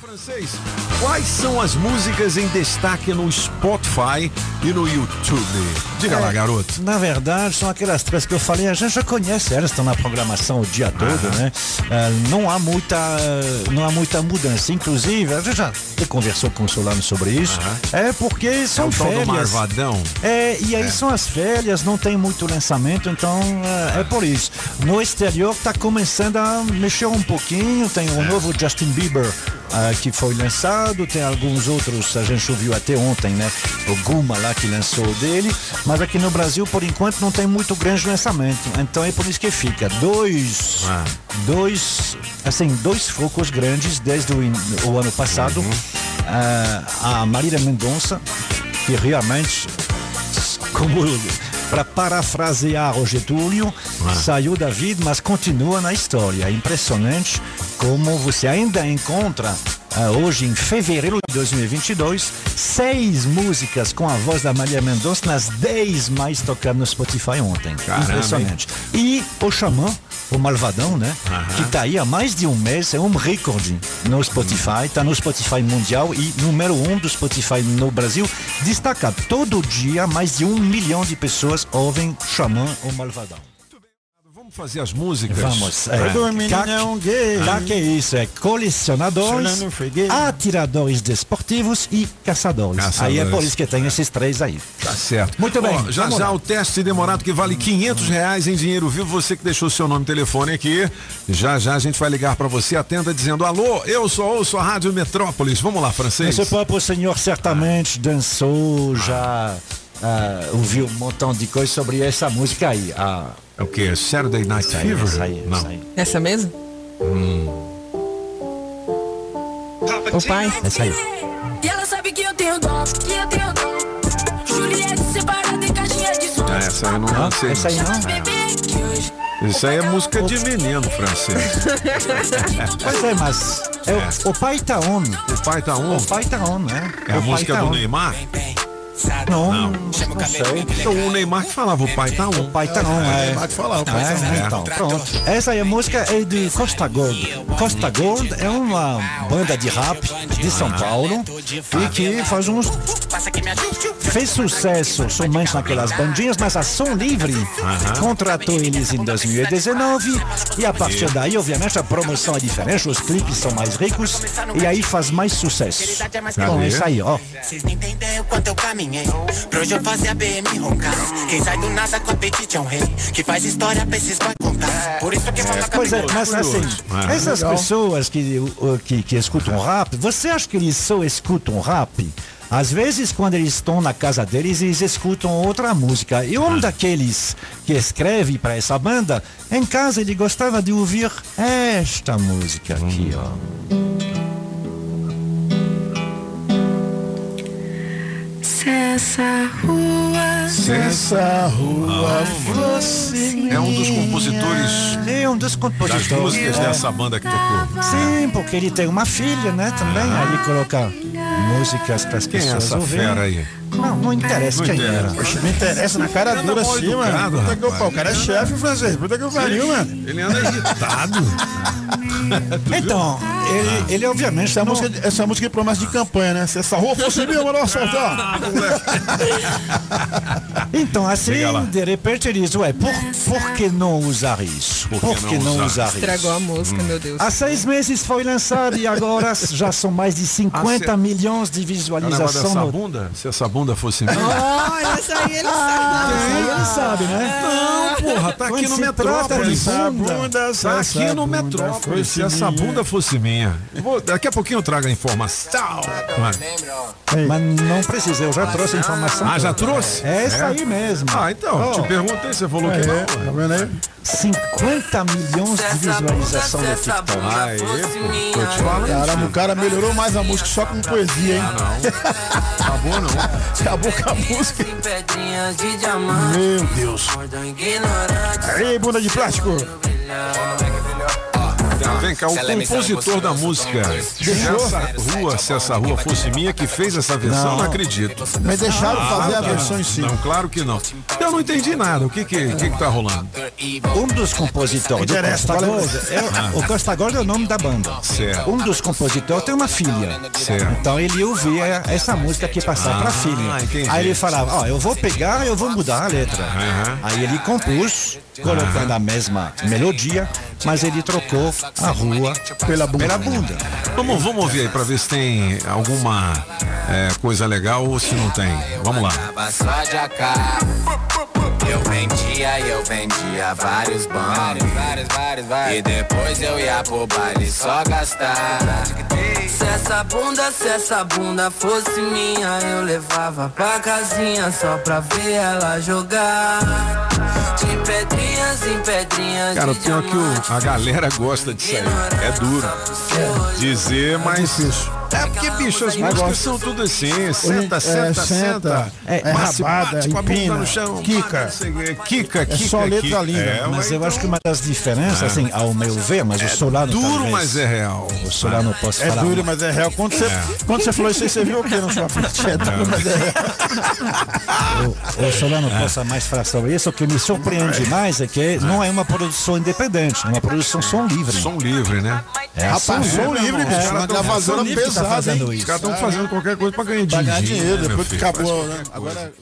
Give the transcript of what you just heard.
Francês, quais são as músicas em destaque no Spotify e no YouTube? Diga lá, garoto. Na verdade, são aquelas três que eu falei, a gente já conhece, elas estão na programação o dia todo, né? Ah, não há muita não há muita mudança. Inclusive, a gente já conversou com o Solano sobre isso. É porque É são o tal do férias. Marvadão. É, e aí são as férias, não tem muito lançamento, então é, é por isso. No exterior tá começando a mexer um pouquinho, tem o novo Justin Bieber ah, que foi lançado, tem alguns outros, a gente ouviu até ontem, né? O Guma lá que lançou dele, mas aqui no Brasil, por enquanto, não tem muito grande lançamento. Então é por isso que fica dois, Ah. dois, assim, dois focos grandes desde o, in- o ano passado. Ah, a Marília Mendonça, que realmente como para parafrasear o Getúlio, saiu da vida, mas continua na história. É impressionante como você ainda encontra ah, hoje em fevereiro de 2022 seis músicas com a voz da Maria Mendonça nas dez mais tocadas no Spotify ontem. Caramba, impressionante. E o Xamã, o Malvadão, né? Que tá aí há mais de um mês, é um recorde no Spotify, tá no Spotify mundial e número um do Spotify no Brasil. Destaca todo dia mais de um milhão de pessoas ouvem Xamã ou Malvadão. Vamos fazer as músicas? Vamos. É. Gay. Que é isso, é colecionadores, atiradores desportivos e caçadores. Caçadores. Aí é por isso que tem esses três aí. Tá certo. Muito bem, Ó, já já lá. o teste demorado que vale 500 reais em dinheiro vivo. Você que deixou seu nome e telefone aqui. Já já a gente vai ligar pra você. Atenda dizendo: Alô, eu sou ouço a Rádio Metrópolis. Vamos lá, francês. Esse próprio senhor certamente dançou, já ah, ouviu um montão de coisa sobre essa música aí. Ah, É o quê? Saturday Night essa aí, Fever? essa aí, Não. essa aí. Essa mesmo? O pai? Essa aí. E ela sabe que eu tenho dom, que eu tenho dom. Juliette separada em caixinha de som. Ah, essa aí eu não sei. Essa aí não. Que Isso aí é música de menino francês. Pois é, mas é o, o pai tá on. O pai tá um. O pai tá on, né? É a O pai música tá do on. Neymar? Não, Não. não, sei. Então o Neymar que falava, o pai tá um. O pai tá on, é. Pode falar, o pai É, tá então, pronto. Essa aí a música é de Costa Gold. Costa Gold é uma banda de rap de São Paulo e que faz uns fez sucesso somente naquelas bandinhas, mas a Som Livre contratou eles em 2019 e a partir daí, obviamente, a promoção é diferente, os clipes são mais ricos e aí faz mais sucesso. Então, é isso aí, ó. Vocês nem entendem o quanto eu caminhei Pra hoje eu fazer a BM roncar Quem sai do nada com apetite é um rei Que faz história pra esses vai contar Por isso que Pois é, mas assim, Ah, essas pessoas que, que, que escutam rap, você acha que eles só escutam rap? Às vezes, quando eles estão na casa deles, eles escutam outra música. E um daqueles que escreve para essa banda, em casa ele gostava de ouvir esta música aqui, ó. Essa rua Essa rua você. É um dos compositores É um dos das compositores. músicas é. dessa banda que tocou. Sim, porque ele tem uma filha, né, também. Aí ele coloca músicas para as Quem é pessoas essa ouvirem. fera aí? Não, não interessa Não quem interessa. era. Poxa, me interessa na cara Anda dura assim, mano. Puta que o cara é chefe francês. Puta que eu pariu, mano. Ele anda irritado. Então, ele, ele obviamente Essa não- música, essa música é promessa de campanha, né? Se essa rua fosse minha, mano, soltar. Então, assim, de repente ele diz, ué, por, por que não usar isso? Por que que não não usar? usar Estragou isso? a música, meu Deus. Há seis meses foi lançado e agora já são mais de 50 Ah, milhões de visualizações. dessa No... bunda? Se essa bunda fosse minha. Olha, essa aí ele sabe. Aí ele sabe, né? Não, porra, tá aqui no bunda, Tá aqui no Metrópolis. Se essa bunda fosse minha. Eu vou- daqui a pouquinho eu trago a informação. Mas não precisa, eu já trouxe a informação. Ah, já toda. trouxe? É essa É? aí mesmo. Ah, então, te perguntei, você falou que É, não. tá vendo aí? 50 milhões de visualização no TikTok. Aí, pô, tô te falando. Caramba, o cara melhorou mais a música só com poesia, hein? Acabou não. Acabou com a música. diamante Meu Deus. Aí, bunda de plástico. Tá, vem cá, o compositor da música Se essa rua, se essa rua fosse minha, que fez essa versão, não, Não. acredito. Mas deixaram fazer a tá. versão em si. Não, claro que não. Eu não entendi nada. O que que, que, que tá rolando? Um dos compositores do Costa. Gold, é, o Costa Gold é o nome da banda. Certo. Um dos compositores tem uma filha. Certo. Então ele ouvia essa música que passava Ah, pra filha. entendi. Aí ele falava, ó, eu vou pegar, eu vou mudar a letra. Aí ele compôs, colocando a mesma melodia, mas ele trocou a rua Pela bunda. pela bunda. Vamos, vamos ouvir aí pra ver se tem alguma é, coisa legal ou se não tem. Vamos lá. Eu vendia, eu vendia vários bancos. Vários, vários, vários. E depois eu ia pro baile só gastar. Se essa bunda, se essa bunda fosse minha, eu levava pra casinha só pra ver ela jogar. De pedrinhas em pedrinhas. Cara, pior é que o- a galera gosta disso aí. É duro dizer, mas. É porque, bicho, as músicas são tudo assim. Senta, é, senta, senta, senta. é Bate, rabada, bate com a bunda empina, no chão. o quê. Quica, quica. só letra linda. É, Mas eu então, acho que uma das diferenças, assim, ao meu ver, mas o Solano Duro, talvez, mas é real. O Solano posso É falar. Duro, mas é real. Quando você, quando você falou isso aí, você viu o que na sua frente? É duro, mas é real. o, o Solano possa mais falar sobre isso. O que me surpreende mais é que não é uma produção independente, é uma produção som livre. Som livre, né? É Rapaz, som livre, bicho. Os Uma gravadora tá pesada, fazendo hein? Os caras estão fazendo qualquer coisa pra ganhar dinheiro. Pra ganhar dinheiro, depois que acabou, né? Agora.